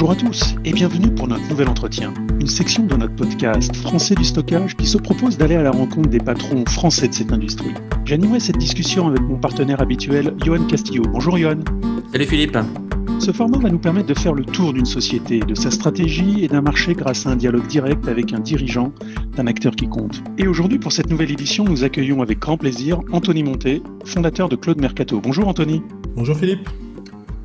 Bonjour à tous et bienvenue pour notre nouvel entretien, une section de notre podcast Français du stockage qui se propose d'aller à la rencontre des patrons français de cette industrie. J'animerai cette discussion avec mon partenaire habituel, Johan Castillo. Bonjour Johan. Salut Philippe. Ce format va nous permettre de faire le tour d'une société, de sa stratégie et d'un marché grâce à un dialogue direct avec un dirigeant, d'un acteur qui compte. Et aujourd'hui, pour cette nouvelle édition, nous accueillons avec grand plaisir Anthony Monté, fondateur de Claude Mercato. Bonjour Anthony. Bonjour Philippe.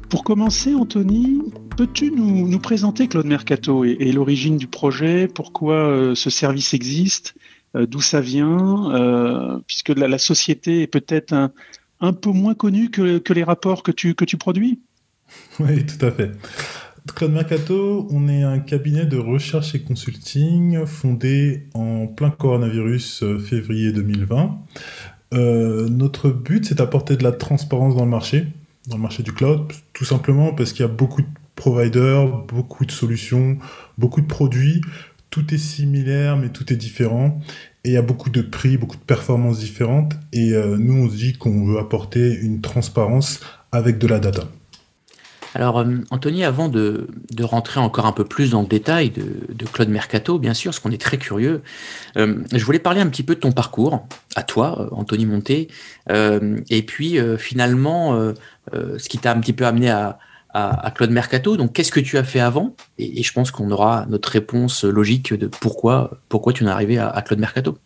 Pour commencer, Anthony, peux-tu nous, présenter Claude Mercato et, l'origine du projet Pourquoi euh, ce service existe euh, D'où ça vient euh, Puisque la, société est peut-être un, peu moins connue que, les rapports que tu, que tu produis? Oui, tout à fait. Claude Mercato, on est un cabinet de recherche et consulting fondé en plein coronavirus février 2020. notre but, c'est d'apporter de la transparence dans le marché, dans le marché du cloud, tout simplement parce qu'il y a beaucoup de providers, beaucoup de solutions, beaucoup de produits. Tout est similaire, mais tout est différent. Et il y a beaucoup de prix, beaucoup de performances différentes. Et euh, nous, on se dit qu'on veut apporter une transparence avec de la data. Alors, euh, Anthony, avant de, rentrer encore un peu plus dans le détail de, Claude Mercato, bien sûr, parce qu'on est très curieux, euh, je voulais parler un petit peu de ton parcours, à toi, Anthony Monté, et puis finalement, ce qui t'a un petit peu amené à, Claude Mercato. Donc, qu'est-ce que tu as fait avant? Et, je pense qu'on aura notre réponse logique de pourquoi, pourquoi tu es arrivé à Claude Mercato.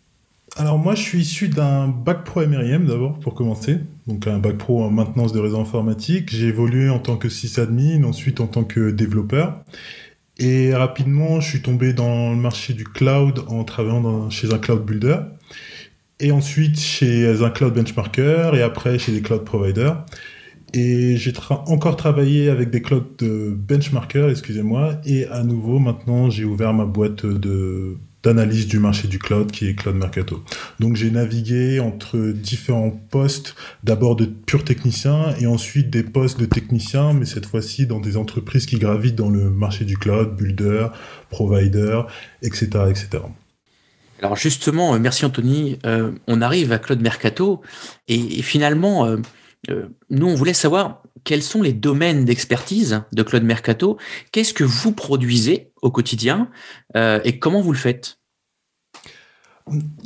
Alors moi, je suis issu d'un bac pro MRIM d'abord pour commencer, donc un bac pro en maintenance de réseau informatique. J'ai évolué en tant que sysadmin, ensuite en tant que développeur. Et rapidement, je suis tombé dans le marché du cloud en travaillant chez un cloud builder. Et ensuite chez un cloud benchmarker et après chez des cloud providers. Et j'ai encore travaillé avec des cloud de benchmarker, excusez-moi. Et à nouveau, maintenant, j'ai ouvert ma boîte de d'analyse du marché du cloud qui est Cloud Mercato. Donc j'ai navigué entre différents postes, d'abord de purs techniciens et ensuite des postes de techniciens, mais cette fois-ci dans des entreprises qui gravitent dans le marché du cloud, builder, provider, etc. etc. Alors justement, euh, merci Anthony, euh, on arrive à Claude Mercato et, finalement, euh, nous on voulait savoir quels sont les domaines d'expertise de Claude Mercato? Qu'est-ce que vous produisez au quotidien euh, et comment vous le faites?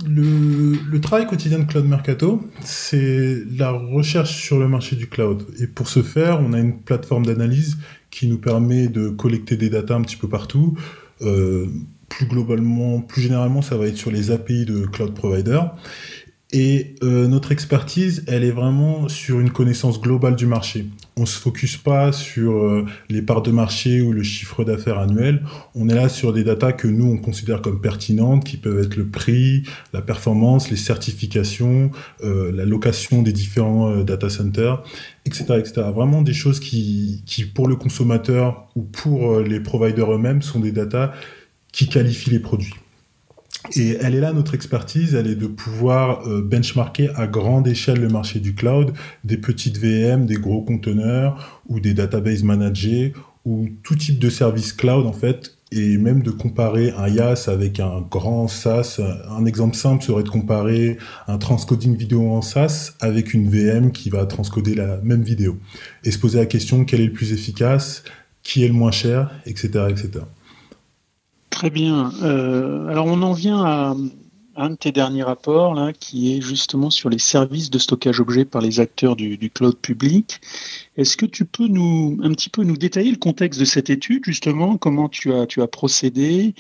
Le, travail quotidien de Claude Mercato, c'est la recherche sur le marché du cloud. Et pour ce faire, on a une plateforme d'analyse qui nous permet de collecter des datas un petit peu partout. Euh, plus globalement, plus généralement, ça va être sur les API de cloud provider. Et euh, notre expertise, elle est vraiment sur une connaissance globale du marché. On se focus pas sur euh, les parts de marché ou le chiffre d'affaires annuel. On est là sur des datas que nous on considère comme pertinentes, qui peuvent être le prix, la performance, les certifications, euh, la location des différents data centers, etc., etc. Vraiment des choses qui, qui pour le consommateur ou pour les providers eux-mêmes sont des datas qui qualifient les produits. Et elle est là notre expertise, elle est de pouvoir euh, benchmarker à grande échelle le marché du cloud, des petites VM, des gros conteneurs ou des databases managés ou tout type de service cloud en fait, et même de comparer un IaaS avec un grand SaaS. Un exemple simple serait de comparer un transcoding vidéo en SaaS avec une VM qui va transcoder la même vidéo et se poser la question quel est le plus efficace, qui est le moins cher, etc., etc. Très bien. Euh, alors on en vient à un de tes derniers rapports là, qui est justement sur les services de stockage objet par les acteurs du, cloud public. Est-ce que tu peux nous un petit peu nous détailler le contexte de cette étude justement, comment tu as tu as procédé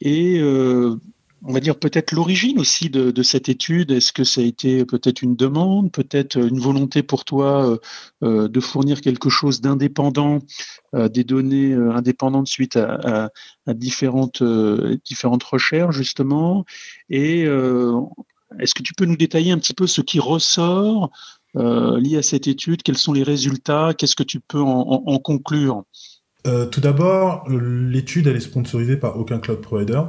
et euh, on va dire peut-être l'origine aussi de, cette étude. Est-ce que ça a été peut-être une demande, peut-être une volonté pour toi euh, euh, de fournir quelque chose d'indépendant, euh, des données indépendantes suite à, différentes, différentes recherches justement? Et est-ce que tu peux nous détailler un petit peu ce qui ressort lié à cette étude? Quels sont les résultats? Qu'est-ce que tu peux en, conclure? Tout d'abord, l'étude elle est sponsorisée par aucun cloud provider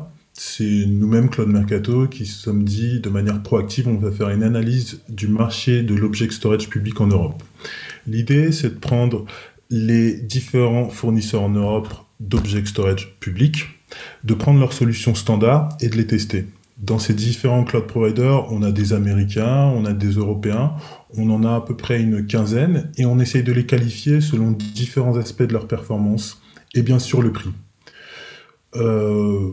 c'est nous-mêmes, Claude Mercato, qui sommes dit de manière proactive, on va faire une analyse du marché de l'object storage public en Europe. L'idée, c'est de prendre les différents fournisseurs en Europe d'object storage public, de prendre leurs solutions standards et de les tester. Dans ces différents cloud providers, on a des Américains, on a des Européens, on en a à peu près une quinzaine, et on essaye de les qualifier selon différents aspects de leur performance et bien sûr le prix. Euh,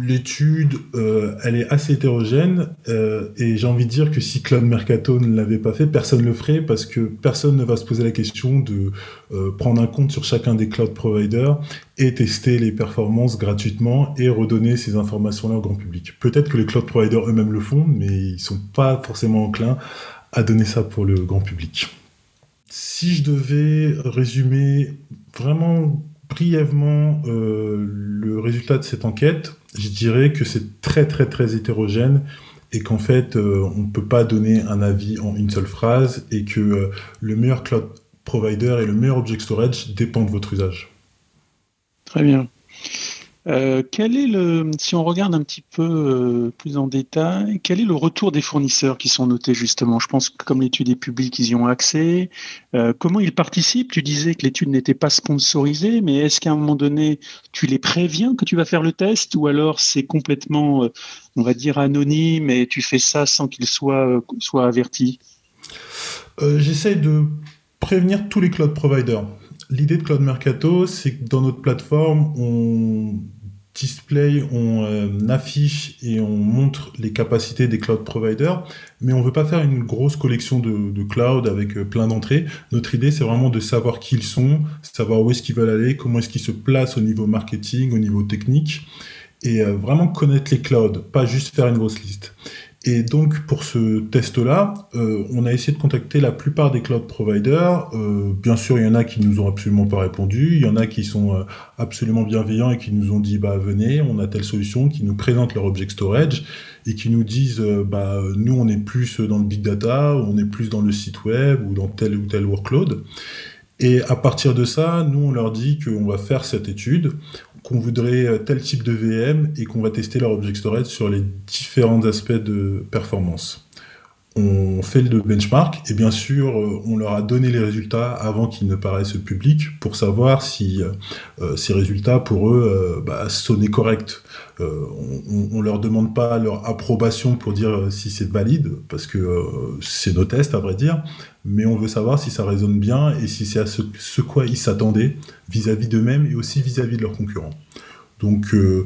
l'étude, euh, elle est assez hétérogène euh, et j'ai envie de dire que si Cloud Mercato ne l'avait pas fait, personne ne le ferait parce que personne ne va se poser la question de euh, prendre un compte sur chacun des cloud providers et tester les performances gratuitement et redonner ces informations-là au grand public. Peut-être que les cloud providers eux-mêmes le font, mais ils sont pas forcément enclins à donner ça pour le grand public. Si je devais résumer vraiment brièvement le résultat de cette enquête, je dirais que c'est très très très hétérogène et qu'en fait euh, on ne peut pas donner un avis en une seule phrase et que euh, le meilleur cloud provider et le meilleur object storage dépend de votre usage. Très bien. Euh, quel est le, si on regarde un petit peu euh, plus en détail, quel est le retour des fournisseurs qui sont notés justement? Je pense que comme l'étude est publique, ils y ont accès. Euh, comment ils participent? Tu disais que l'étude n'était pas sponsorisée, mais est-ce qu'à un moment donné, tu les préviens que tu vas faire le test? Ou alors c'est complètement, on va dire, anonyme et tu fais ça sans qu'ils soient, soient avertis? J'essaie de prévenir tous les cloud providers l'idée de Cloud Mercato, c'est que dans notre plateforme, on display, on euh, affiche et on montre les capacités des cloud providers, mais on veut pas faire une grosse collection de, cloud avec euh, plein d'entrées. Notre idée, c'est vraiment de savoir qui ils sont, savoir où est-ce qu'ils veulent aller, comment est-ce qu'ils se placent au niveau marketing, au niveau technique, et euh, vraiment connaître les clouds, pas juste faire une grosse liste. Et donc pour ce test-là, euh, on a essayé de contacter la plupart des cloud providers. Euh, bien sûr, il y en a qui nous ont absolument pas répondu, il y en a qui sont euh, absolument bienveillants et qui nous ont dit bah venez, on a telle solution, qui nous présentent leur object storage et qui nous disent bah nous on est plus dans le big data, on est plus dans le site web ou dans tel ou tel workload. Et à partir de ça, nous on leur dit qu'on va faire cette étude, qu'on voudrait euh, tel type de VM et qu'on va tester leur object storage sur les différents aspects de performance. On fait le benchmark et bien sûr euh, on leur a donné les résultats avant qu'ils ne paraissent publics pour savoir si euh, ces résultats pour eux bah, sonnaient corrects. on, ne leur demande pas leur approbation pour dire si c'est valide parce que c'est nos tests à vrai dire, mais on veut savoir si ça résonne bien et si c'est à ce, ce quoi ils s'attendaient vis-à-vis d'eux-mêmes et aussi vis-à-vis de leurs concurrents. Donc, euh,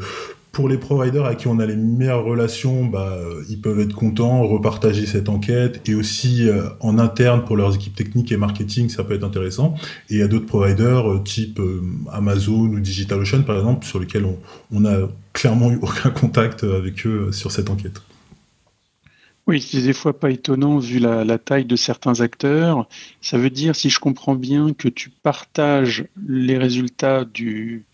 pour les providers à qui on a les meilleures relations, bah, euh, ils peuvent être contents, repartager cette enquête, et aussi euh, en interne pour leurs équipes techniques et marketing, ça peut être intéressant. Et il y a d'autres providers type Amazon ou DigitalOcean, par exemple, sur lesquels on, on a clairement eu aucun contact avec eux sur cette enquête. Oui, c'est des fois pas étonnant vu la, taille de certains acteurs. Ça veut dire, si je comprends bien, que tu partages les résultats du,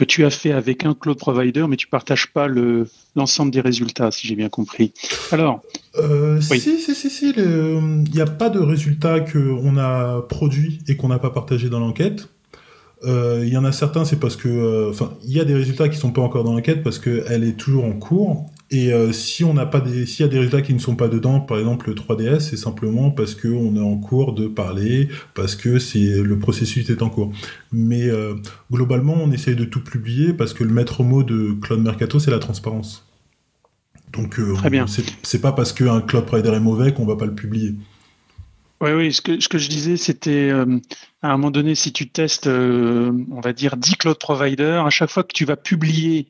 que tu as fait avec un cloud provider, mais tu partages pas le, l'ensemble des résultats, si j'ai bien compris. Alors, euh, si, si, si, si, il n'y a pas de résultats qu'on a produits et qu'on n'a pas partagé dans l'enquête. Euh, il y en a certains, c'est parce que, euh, enfin, il y a des résultats qui sont pas encore dans l'enquête parce qu'elle est toujours en cours et euh, si on n'a pas des, s'il y a des résultats qui ne sont pas dedans, par exemple le 3DS, c'est simplement parce que on est en cours de parler, parce que c'est le processus est en cours. Mais globalement, on essaye de tout publier parce que le maître mot de Cloud Mercato, c'est la transparence. Donc, euh. C'est pas parce qu'un cloud provider est mauvais qu'on va pas le publier. Oui, oui, ce que, ce que je disais, c'était à un moment donné, si tu testes, on va dire, 10 cloud providers, à chaque fois que tu vas publier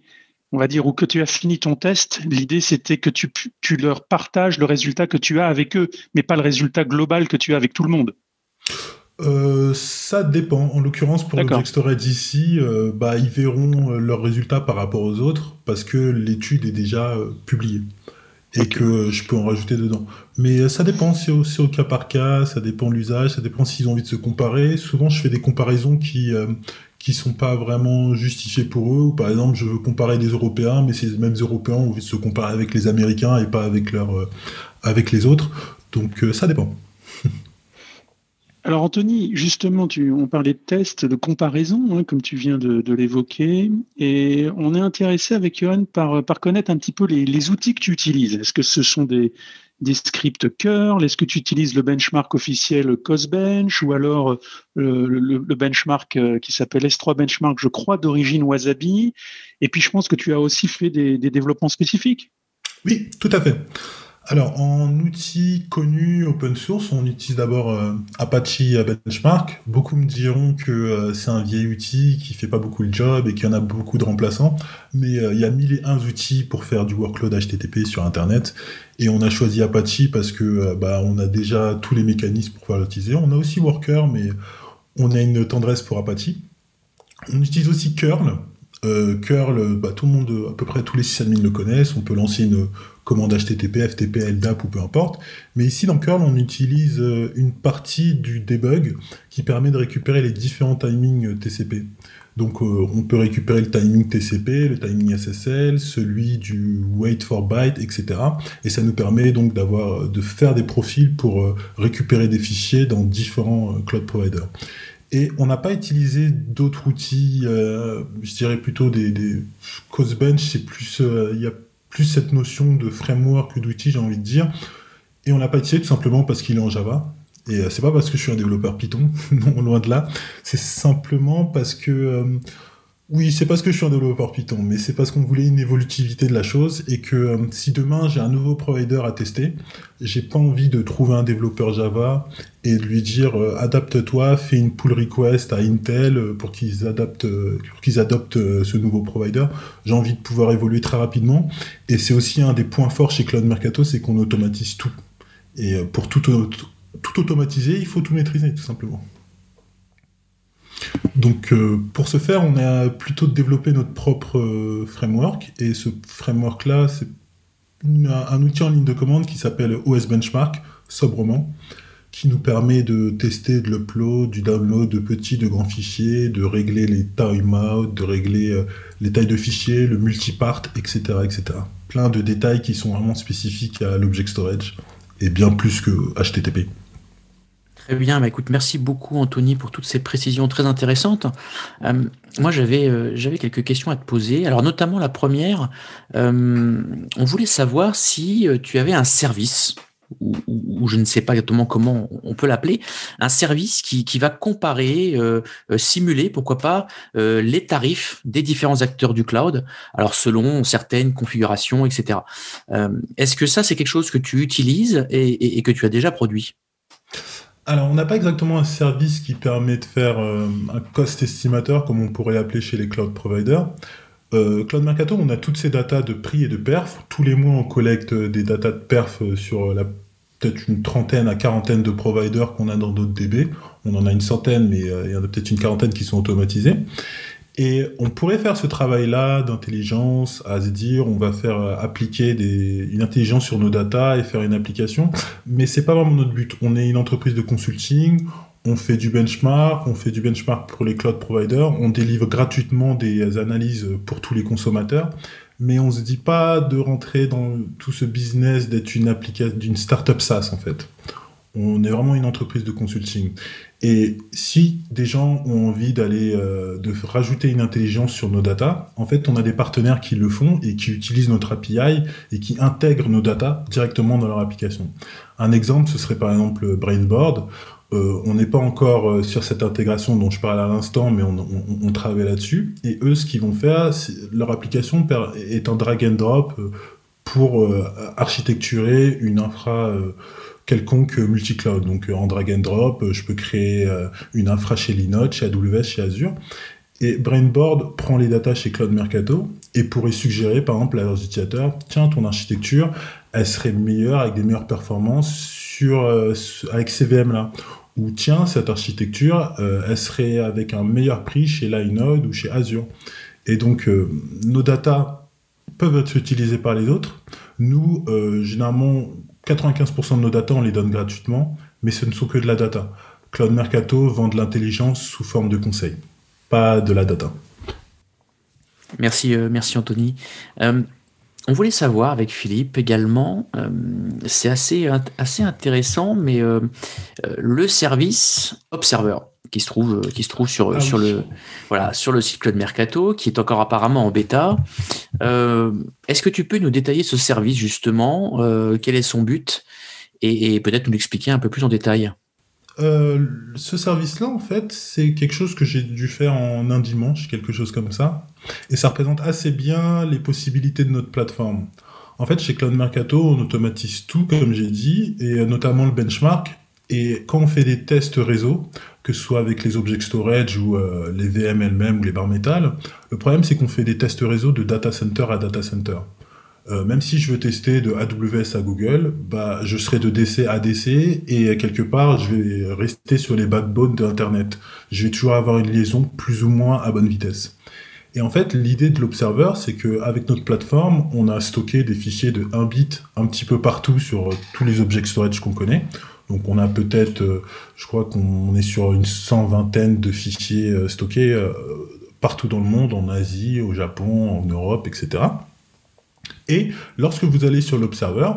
on va dire, ou que tu as fini ton test, l'idée c'était que tu, tu, leur partages le résultat que tu as avec eux, mais pas le résultat global que tu as avec tout le monde. Euh, ça dépend. En l'occurrence, pour l'Object Storage ici, euh, bah, ils verront euh, leurs résultats par rapport aux autres parce que l'étude est déjà publiée et que je peux en rajouter dedans. Mais ça dépend, c'est au, au, cas par cas, ça dépend de l'usage, ça dépend s'ils ont envie de se comparer. Souvent, je fais des comparaisons qui, qui sont pas vraiment justifiés pour eux. Ou par exemple, je veux comparer des Européens, mais ces mêmes Européens ont envie de se comparer avec les Américains et pas avec, leur, euh, avec les autres. Donc euh, ça dépend. Alors Anthony, justement, tu, on parlait de tests, de comparaison, hein, comme tu viens de, l'évoquer, et on est intéressé avec Johan par, connaître un petit peu les, outils que tu utilises. Est-ce que ce sont des, des scripts curl? Est-ce que tu utilises le benchmark officiel COSBench? Ou alors euh, le, benchmark euh, qui s'appelle S3 Benchmark, je crois, d'origine Wasabi? Et puis je pense que tu as aussi fait des, développements spécifiques. Oui, tout à fait. Alors, en outils connus open source, on utilise d'abord euh, Apache Benchmark. Beaucoup me diront que euh, c'est un vieil outil qui fait pas beaucoup le job et qu'il y en a beaucoup de remplaçants. Mais euh, il y a mille et un outils pour faire du workload HTTP sur Internet. Et on a choisi Apache parce que bah, on a déjà tous les mécanismes pour pouvoir l'utiliser. On a aussi Worker, mais on a une tendresse pour Apache. On utilise aussi curl. curl, bah, tout le monde, à peu près tous les sysadmins le connaissent. On peut lancer une commande HTTP, FTP, LDAP ou peu importe. Mais ici, dans curl, on utilise euh, une partie du debug qui permet de récupérer les différents timings TCP. Donc, euh, on peut récupérer le timing TCP, le timing SSL, celui du wait for byte, etc. Et ça nous permet donc d'avoir, de faire des profils pour euh, récupérer des fichiers dans différents cloud providers. Et on n'a pas utilisé d'autres outils, je dirais plutôt des, des c'est plus, il y plus cette notion de framework que d'outil, j'ai envie de dire. Et on l'a pas utilisé tout simplement parce qu'il est en Java. Et euh, c'est pas parce que je suis un développeur Python, non, loin de là. C'est simplement parce que euh, oui, c'est parce que je suis un développeur Python, mais c'est parce qu'on voulait une évolutivité de la chose et que euh, si demain j'ai un nouveau provider à tester, j'ai pas envie de trouver un développeur Java et de lui dire euh, adapte-toi, fais une pull request à Intel euh, pour qu'ils adaptent, qu'ils adoptent ce nouveau provider. J'ai envie de pouvoir évoluer très rapidement et c'est aussi un des points forts chez Cloud Mercato, c'est qu'on automatise tout. Et pour tout, tout automatiser, il faut tout maîtriser tout simplement. Donc euh, pour ce faire, on a plutôt développé notre propre euh, framework et ce framework-là, c'est un outil en ligne de commande qui s'appelle OS Benchmark, sobrement, qui nous permet de tester de l'upload, du download de petits, de grands fichiers, de régler les timeouts, de régler euh, les tailles de fichiers, le multipart, etc., etc. Plein de détails qui sont vraiment spécifiques à l'object storage et bien plus que HTTP. Très bien, bah, écoute, merci beaucoup Anthony pour toutes ces précisions très intéressantes. Euh, moi, j'avais euh, j'avais quelques questions à te poser. Alors, notamment la première, euh, on voulait savoir si tu avais un service ou, je ne sais pas exactement comment on peut l'appeler, un service qui, qui va comparer, simuler, pourquoi pas, les tarifs des différents acteurs du cloud, alors selon certaines configurations, etc. Est-ce que ça, c'est quelque chose que tu utilises et que tu as déjà produit? Alors, on n'a pas exactement un service qui permet de faire euh, un cost estimateur, comme on pourrait l'appeler chez les cloud providers. Euh, cloud Mercato, on a toutes ces datas de prix et de perf. Tous les mois, on collecte des datas de perf sur la peut-être une trentaine à quarantaine de providers qu'on a dans d'autres DB. On en a une centaine, mais euh, il y en a peut-être une quarantaine qui sont automatisés. Et on pourrait faire ce travail-là d'intelligence, à se dire on va faire euh, appliquer une intelligence sur nos datas et faire une application, mais c'est pas vraiment notre but. On est une entreprise de consulting, on fait du benchmark, on fait du benchmark pour les cloud providers, on délivre gratuitement des analyses pour tous les consommateurs, mais on se dit pas de rentrer dans tout ce business d'être une application startup SaaS en fait. On est vraiment une entreprise de consulting. Et si des gens ont envie d'aller euh, de rajouter une intelligence sur nos datas, en fait, on a des partenaires qui le font et qui utilisent notre API et qui intègrent nos datas directement dans leur application. Un exemple, ce serait par exemple Brainboard. Euh, on n'est pas encore euh, sur cette intégration dont je parlais à l'instant, mais on, on, travaille là-dessus. Et eux, ce qu'ils vont faire, leur application est un drag and drop pour architecturer une infra quelconque multi-cloud. Donc en drag and drop, je peux créer euh, une infra chez Linode, chez AWS, chez Azure. Et Brainboard prend les datas chez Cloud Mercato et pourrait suggérer par exemple à leurs utilisateurs, tiens, ton architecture, elle serait meilleure avec des meilleures performances sur, euh, avec ces VM là. Ou tiens, cette architecture, euh, elle serait avec un meilleur prix chez Linode ou chez Azure. Et donc, nos datas peuvent être utilisées par les autres. Nous, généralement, 95% de nos data, on les donne gratuitement, mais ce ne sont que de la data. Cloud Mercato vend de l'intelligence sous forme de conseils, pas de la data. Merci, euh, merci Anthony. Euh, on voulait savoir avec Philippe également, euh, c'est assez, assez intéressant, mais le service Observer qui se trouve, qui se trouve sur, ah sur, le, voilà, sur le site Cloud Mercato, qui est encore apparemment en bêta. Euh, est-ce que tu peux nous détailler ce service justement? Euh, Quel est son but? Et, peut-être nous l'expliquer un peu plus en détail euh, ce service-là, en fait, c'est quelque chose que j'ai dû faire en un dimanche, quelque chose comme ça. Et ça représente assez bien les possibilités de notre plateforme. En fait, chez Cloud Mercato, on automatise tout, comme j'ai dit, et notamment le benchmark. Et quand on fait des tests réseau, que ce soit avec les object storage ou euh, les VM elles-mêmes ou les barres métal, le problème c'est qu'on fait des tests réseau de data center à data center. Euh, même si je veux tester de AWS à Google, bah, je serai de DC à DC et quelque part, je vais rester sur les backbones d'Internet. Je vais toujours avoir une liaison plus ou moins à bonne vitesse. Et en fait, l'idée de l'Observer, c'est qu'avec notre plateforme, on a stocké des fichiers de 1 bit un petit peu partout sur euh, tous les object storage qu'on connaît. Donc on a peut-être, euh, je crois qu'on est sur une cent vingtaine de fichiers stockés partout dans le monde, en Asie, au Japon, en Europe, etc. Et lorsque vous allez sur l'Observer,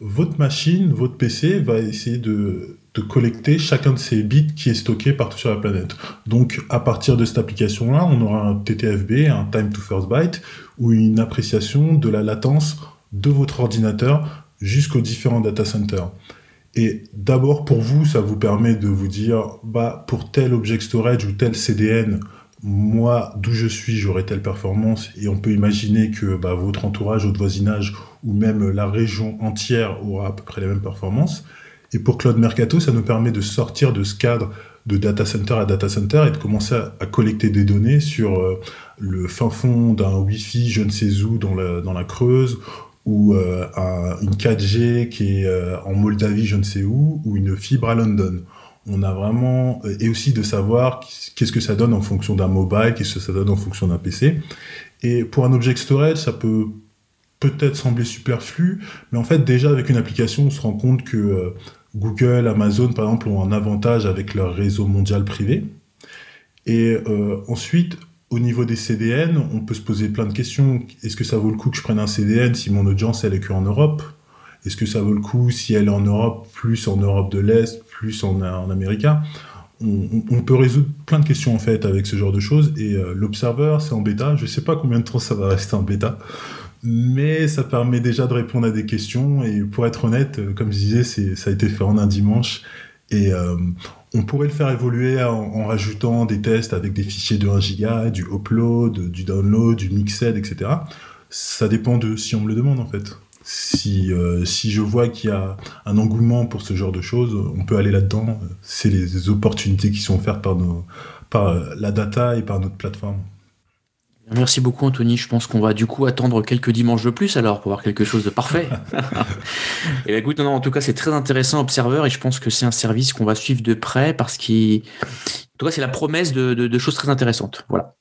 votre machine, votre PC va essayer de, collecter chacun de ces bits qui est stocké partout sur la planète. Donc, à partir de cette application-là, on aura un TTFB, un Time to First Byte, ou une appréciation de la latence de votre ordinateur jusqu'aux différents data centers. Et d'abord, pour vous, ça vous permet de vous dire, bah, pour tel object storage ou tel CDN, moi, d'où je suis, j'aurai telle performance, et on peut imaginer que bah, votre entourage, votre voisinage, ou même la région entière aura à peu près les mêmes performances. Et pour Cloud Mercato, ça nous permet de sortir de ce cadre de data center à data center et de commencer à, collecter des données sur euh, le fin fond d'un Wi-Fi, je ne sais où, la, dans la Creuse, ou euh, une 4G qui est euh, en Moldavie, je ne sais où, ou une fibre à London on a vraiment et aussi de savoir qu'est-ce que ça donne en fonction d'un mobile, qu'est-ce que ça donne en fonction d'un PC. Et pour un object storage, ça peut peut-être sembler superflu, mais en fait déjà avec une application, on se rend compte que euh, Google, Amazon par exemple ont un avantage avec leur réseau mondial privé. Et euh, ensuite, au niveau des CDN, on peut se poser plein de questions. Est-ce que ça vaut le coup que je prenne un CDN si mon audience elle est qu'en Europe? Est-ce que ça vaut le coup si elle est en Europe, plus en Europe de l'Est, plus en, en américain. On, peut résoudre plein de questions en fait avec ce genre de choses. Et euh, l'Observer, c'est en bêta. Je ne sais pas combien de temps ça va rester en bêta, mais ça permet déjà de répondre à des questions. Et pour être honnête, euh, comme je disais, ça a été fait en un dimanche. Euh, on pourrait le faire évoluer en, rajoutant des tests avec des fichiers de 1 giga, du upload, du download, du mixed, etc. Ça dépend de si on me le demande en fait si, euh, si je vois qu'il y a un engouement pour ce genre de choses, on peut aller là-dedans. C'est les, opportunités qui sont offertes par, par la data et par notre plateforme. Merci beaucoup Anthony, je pense qu'on va du coup attendre quelques dimanches de plus alors pour avoir quelque chose de parfait. et ben, écoute, non, en tout cas c'est très intéressant Observer et je pense que c'est un service qu'on va suivre de près parce qu'il, en tout cas c'est la promesse de, de, choses très intéressantes. Voilà.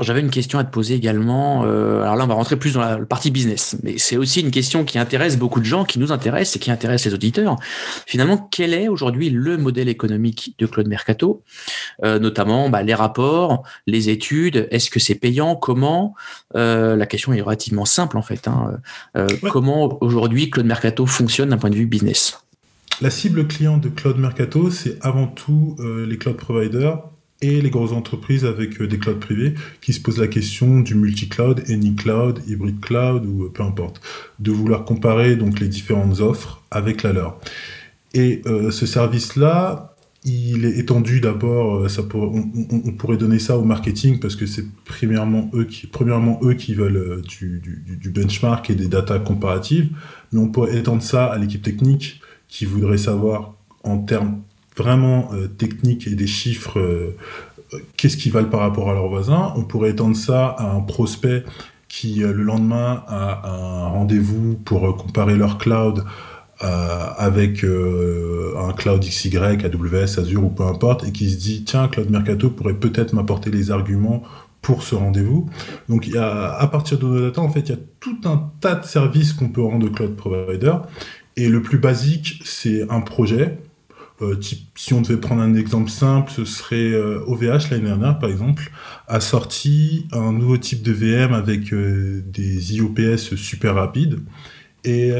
J'avais une question à te poser également. Euh, alors là, on va rentrer plus dans la partie business, mais c'est aussi une question qui intéresse beaucoup de gens, qui nous intéresse et qui intéresse les auditeurs. Finalement, quel est aujourd'hui le modèle économique de Claude Mercato, euh, notamment bah, les rapports, les études, est-ce que c'est payant, comment? Euh, La question est relativement simple en fait. Hein. Comment aujourd'hui Claude Mercato fonctionne d'un point de vue business? La cible client de Claude Mercato, c'est avant tout les cloud providers et les grosses entreprises avec euh, des clouds privés qui se posent la question du multi-cloud, any cloud, hybrid cloud ou euh, peu importe, de vouloir comparer donc les différentes offres avec la leur. Et euh, ce service-là, il est étendu d'abord, on, pourrait donner ça au marketing parce que c'est premièrement eux qui, premièrement eux qui veulent du, du, benchmark et des data comparatives, mais on pourrait étendre ça à l'équipe technique qui voudrait savoir en termes vraiment euh, techniques et des chiffres, euh, qu'est-ce qu'ils valent par rapport à leurs voisins. On pourrait étendre ça à un prospect qui, euh, le lendemain, a un rendez-vous pour comparer leur cloud avec un cloud XY, AWS, Azure ou peu importe, et qui se dit, tiens, Cloud Mercato pourrait peut-être m'apporter les arguments pour ce rendez-vous. Donc, à partir de nos data, en fait, il y a tout un tas de services qu'on peut rendre cloud provider. Et le plus basique, c'est un projet euh, si on devait prendre un exemple simple, ce serait OVH euh, l'année dernière, par exemple, a sorti un nouveau type de VM avec euh, des IOPS super rapides. Et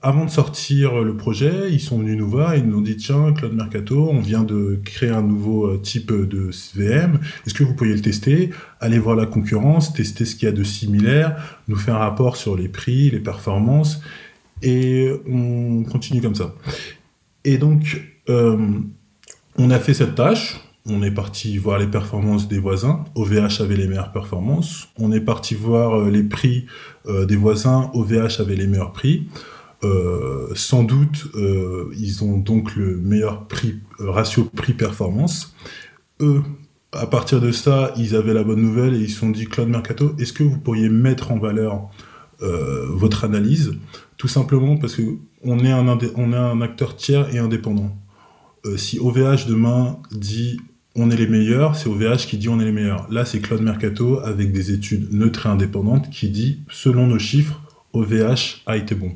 avant de sortir le projet, ils sont venus nous voir ils nous ont dit tiens, Claude Mercato, on vient de créer un nouveau type de VM. Est-ce que vous pourriez le tester? Allez voir la concurrence, tester ce qu'il y a de similaire, nous faire un rapport sur les prix, les performances, et on continue comme ça. Et donc, on a fait cette tâche. on est parti voir les performances des voisins. OVH avait les meilleures performances. On est parti voir euh, les prix euh, des voisins. OVH avait les meilleurs prix. Euh, sans doute, ils ont donc le meilleur prix, ratio prix-performance. Eux, à partir de ça, ils avaient la bonne nouvelle et ils se sont dit, Claude Mercato, est-ce que vous pourriez mettre en valeur votre analyse? Tout simplement parce que on est un, on est un acteur tiers et indépendant. Si OVH demain dit on est les meilleurs, c'est OVH qui dit on est les meilleurs. Là, c'est Claude Mercato avec des études neutres et indépendantes qui dit, selon nos chiffres, OVH a été bon.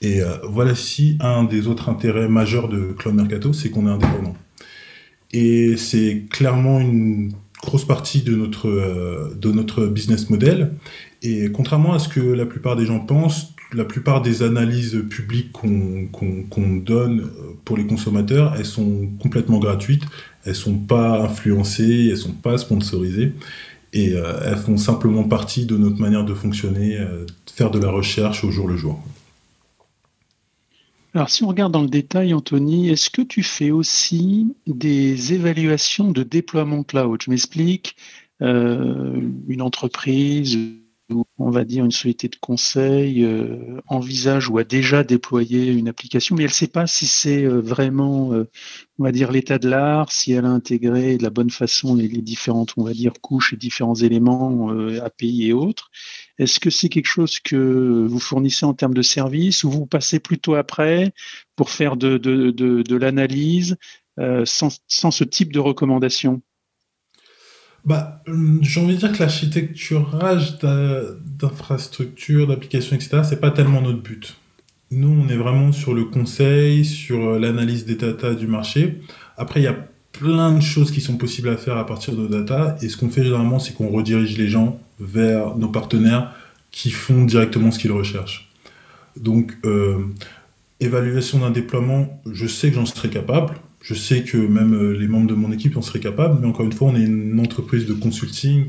Et euh, voilà si un des autres intérêts majeurs de Claude Mercato, c'est qu'on est indépendant. Et c'est clairement une grosse partie de notre, euh, de notre business model. Et contrairement à ce que la plupart des gens pensent, la plupart des analyses publiques qu'on donne pour les consommateurs, elles sont complètement gratuites elles sont pas influencées, elles sont pas sponsorisées et euh, elles font simplement partie de notre manière de fonctionner, euh, faire de la recherche au jour le jour. Alors si on regarde dans le détail, Anthony, est-ce que tu fais aussi des évaluations de déploiement cloud? Je m'explique, euh, une entreprise on va dire une société de conseil euh, envisage ou a déjà déployé une application, mais elle ne sait pas si c'est euh, vraiment, euh, on dire, l'état de l'art, si elle a intégré de la bonne façon les, différentes, on va dire, couches et différents éléments, API et autres. Est-ce que c'est quelque chose que vous fournissez en termes de service ou vous passez plutôt après pour faire de, l'analyse sans ce type de recommandation? Bah, hum, j'ai envie de dire que l'architecturage d'infrastructures, d'applications, etc., c'est pas tellement notre but. Nous, on est vraiment sur le conseil, sur euh, l'analyse des data du marché. Après, il y a plein de choses qui sont possibles à faire à partir de data. Et ce qu'on fait généralement, c'est qu'on redirige les gens vers nos partenaires qui font directement ce qu'ils recherchent. Donc, euh, évaluation d'un déploiement, je sais que j'en serais capable je sais que même euh, les membres de mon équipe en seraient capables, mais encore une fois, on est une entreprise de consulting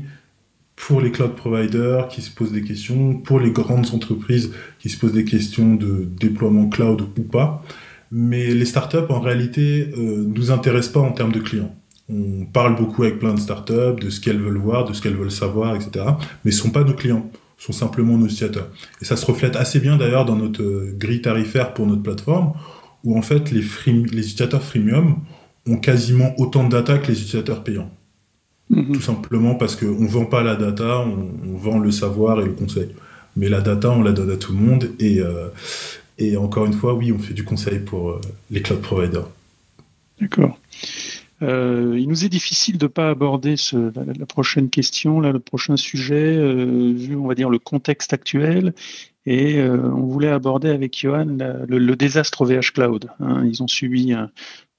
pour les cloud providers qui se posent des questions, pour les grandes entreprises qui se posent des questions de déploiement cloud ou pas. Mais les startups, en réalité, euh, nous intéressent pas en termes de clients. On parle beaucoup avec plein de startups de ce qu'elles veulent voir, de ce qu'elles veulent savoir, etc. Mais ce sont pas nos clients, ce sont simplement nos utilisateurs. Et ça se reflète assez bien d'ailleurs dans notre euh, grille tarifaire pour notre plateforme, où en fait les, les utilisateurs freemium ont quasiment autant de data que les utilisateurs payants. Mhm. Tout simplement parce qu'on ne vend pas la data, on, vend le savoir et le conseil. Mais la data, on la donne à tout le monde. Et, euh, et encore une fois, oui, on fait du conseil pour euh, les cloud providers. D'accord. Euh, il nous est difficile de ne pas aborder ce, la, prochaine question, là, le prochain sujet, vu, on va dire, le contexte actuel et euh, on voulait aborder avec Johan le, désastre OVH Cloud. Hein. Ils ont subi,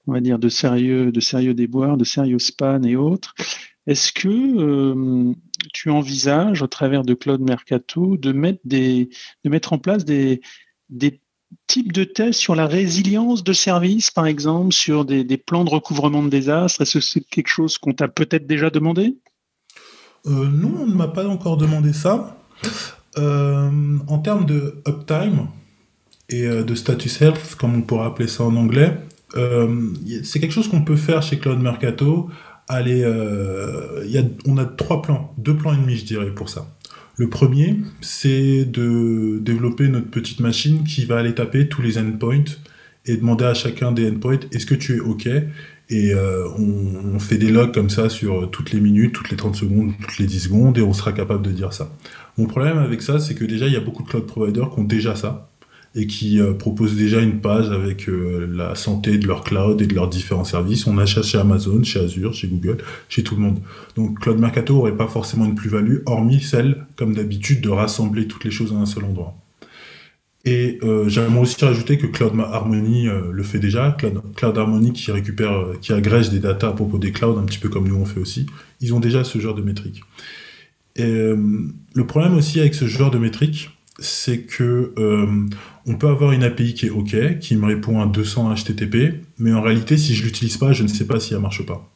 on va dire, de sérieux, de sérieux déboires, de sérieux spans et autres. Est-ce que euh, tu envisages, au travers de Cloud Mercato, de mettre, des, de mettre en place des, types de tests sur la résilience de services, par exemple, sur des, des plans de recouvrement de désastres? Est-ce que c'est quelque chose qu'on t'a peut-être déjà demandé? Euh, Non, on ne m'a pas encore demandé ça. Euh, en termes de uptime et euh, de status health, comme on pourrait appeler ça en anglais, euh, c'est quelque chose qu'on peut faire chez Cloud Mercato. Allez, y a, on a trois plans, deux plans et demi, je dirais, pour ça. Le premier, c'est de développer notre petite machine qui va aller taper tous les endpoints et demander à chacun des endpoints est-ce que tu es OK? Et on, on, fait des logs comme ça sur toutes les minutes, toutes les 30 secondes, toutes les 10 secondes et on sera capable de dire ça. Mon problème avec ça, c'est que déjà, il y a beaucoup de cloud providers qui ont déjà ça et qui euh, proposent déjà une page avec euh, la santé de leur cloud et de leurs différents services. On achète chez Amazon, chez Azure, chez Google, chez tout le monde. Donc Cloud Mercato n'aurait pas forcément une plus-value, hormis celle, comme d'habitude, de rassembler toutes les choses à un seul endroit. Et euh, j'aimerais aussi rajouter que Cloud Harmony le fait déjà. Cloud, Harmony qui récupère, qui agrège des datas à propos des clouds, un petit peu comme nous on fait aussi. Ils ont déjà ce genre de métriques. Et, euh, le problème aussi avec ce genre de métrique, c'est que euh, on peut avoir une API qui est OK, qui me répond à 200 HTTP, mais en réalité, si je l'utilise pas, je ne sais pas si elle marche pas.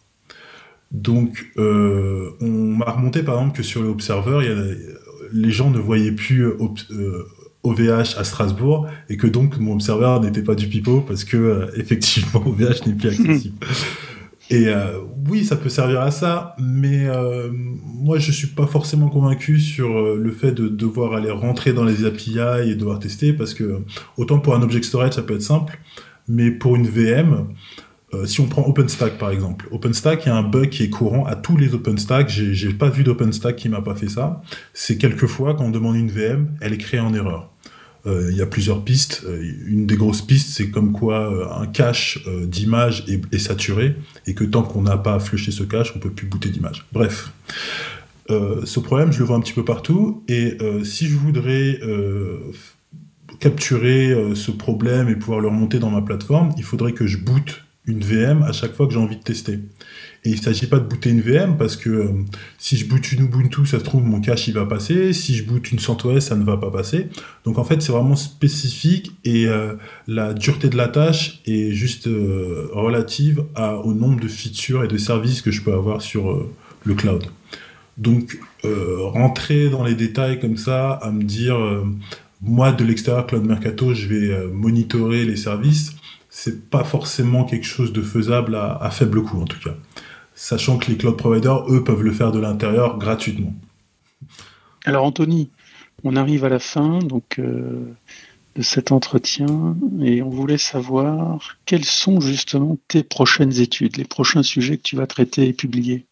Donc, euh, on m'a remonté par exemple que sur le Observer, les gens ne voyaient plus OVH à Strasbourg et que donc mon Observer n'était pas du pipeau parce que effectivement OVH n'est plus accessible. Et euh, oui, ça peut servir à ça, mais euh, moi, je suis pas forcément convaincu sur euh, le fait de devoir aller rentrer dans les API et devoir tester, parce que autant pour un object storage, ça peut être simple, mais pour une VM, si on prend OpenStack par exemple, OpenStack, il y a un bug qui est courant à tous les OpenStack. J'ai pas vu d'OpenStack qui m'a pas fait ça. C'est quelquefois quand on demande une VM, elle est créée en erreur. Euh, il y a plusieurs pistes. Euh, une des grosses pistes, c'est comme quoi euh, un cache d'image est, saturé et que tant qu'on n'a pas flushé ce cache, on peut plus booter d'image. Bref. ce problème, je le vois un petit peu partout. Et si je voudrais capturer ce problème et pouvoir le remonter dans ma plateforme, il faudrait que je boot une VM à chaque fois que j'ai envie de tester. Et il ne s'agit pas de booter une VM parce que euh, si je boot une Ubuntu, ça se trouve, mon cache il va passer. Si je boot une CentOS, ça ne va pas passer. Donc en fait, c'est vraiment spécifique et euh, la dureté de la tâche est juste euh, relative au nombre de features et de services que je peux avoir sur le cloud. Donc rentrer dans les détails comme ça, à me dire, moi de l'extérieur Cloud Mercato, je vais monitorer les services c'est pas forcément quelque chose de faisable à, faible coût en tout cas sachant que les cloud providers, eux, peuvent le faire de l'intérieur gratuitement. Alors Anthony, on arrive à la fin donc, euh, de cet entretien et on voulait savoir quelles sont justement tes prochaines études, les prochains sujets que tu vas traiter et publier.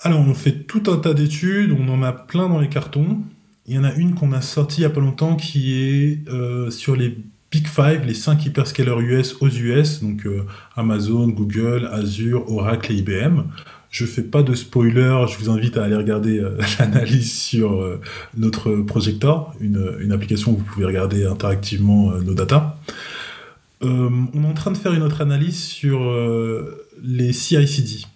Alors on fait tout un tas d'études, on en a plein dans les cartons. Il y en a une qu'on a sortie il n'y a pas longtemps qui est euh, sur les Big Five, les 5 hyperscalers US aux US, donc euh, Amazon, Google, Azure, Oracle et IBM. Je fais pas de spoiler, je vous invite à aller regarder euh, l'analyse sur euh, notre projector, une, une, application où vous pouvez regarder interactivement nos data. on est en train de faire une autre analyse sur les CI/CD,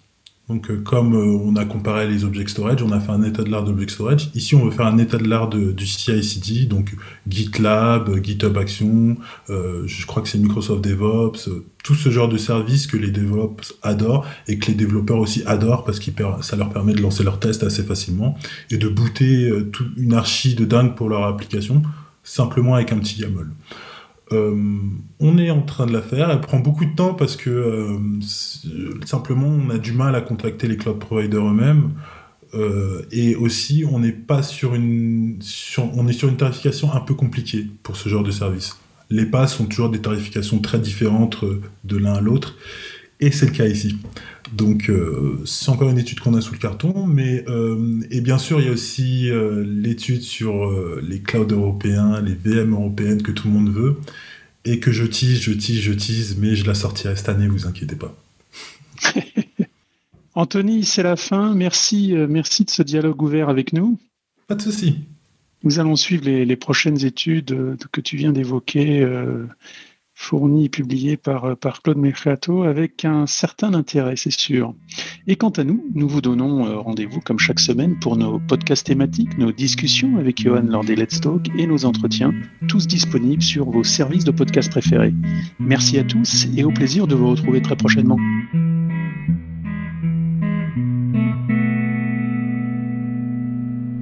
donc, euh, comme euh, on a comparé les object storage, on a fait un état de l'art d'object storage. Ici, on veut faire un état de l'art du CI/CD, donc GitLab, GitHub Action, euh, je crois que c'est Microsoft DevOps, tout ce genre de services que les DevOps adorent et que les développeurs aussi adorent parce que ça leur permet de lancer leurs tests assez facilement et de booter une archi de dingue pour leur application simplement avec un petit YAML. Euh, on est en train de la faire. Elle prend beaucoup de temps parce que euh, simplement on a du mal à contacter les cloud providers eux-mêmes. Euh, et aussi, on n'est pas on est sur une tarification un peu compliquée pour ce genre de service. Les passes sont toujours des tarifications très différentes de l'un à l'autre, et c'est le cas ici. Donc, euh, c'est encore une étude qu'on a sous le carton, mais euh, et bien sûr, il y a aussi euh, l'étude sur les clouds européens, les VM européennes que tout le monde veut, et que je tease, je tease, je tease, mais je la sortirai cette année, vous inquiétez pas. Anthony, c'est la fin. Merci, merci de ce dialogue ouvert avec nous. Pas de souci. Nous allons suivre les, les prochaines études que tu viens d'évoquer fourni et publié par, euh, par Claude Mercato avec un certain intérêt, c'est sûr. Et quant à nous, nous vous donnons euh, rendez-vous comme chaque semaine pour nos podcasts thématiques, nos discussions avec Johan lors des Let's Talk et nos entretiens, tous disponibles sur vos services de podcast préférés. Merci à tous et au plaisir de vous retrouver très prochainement.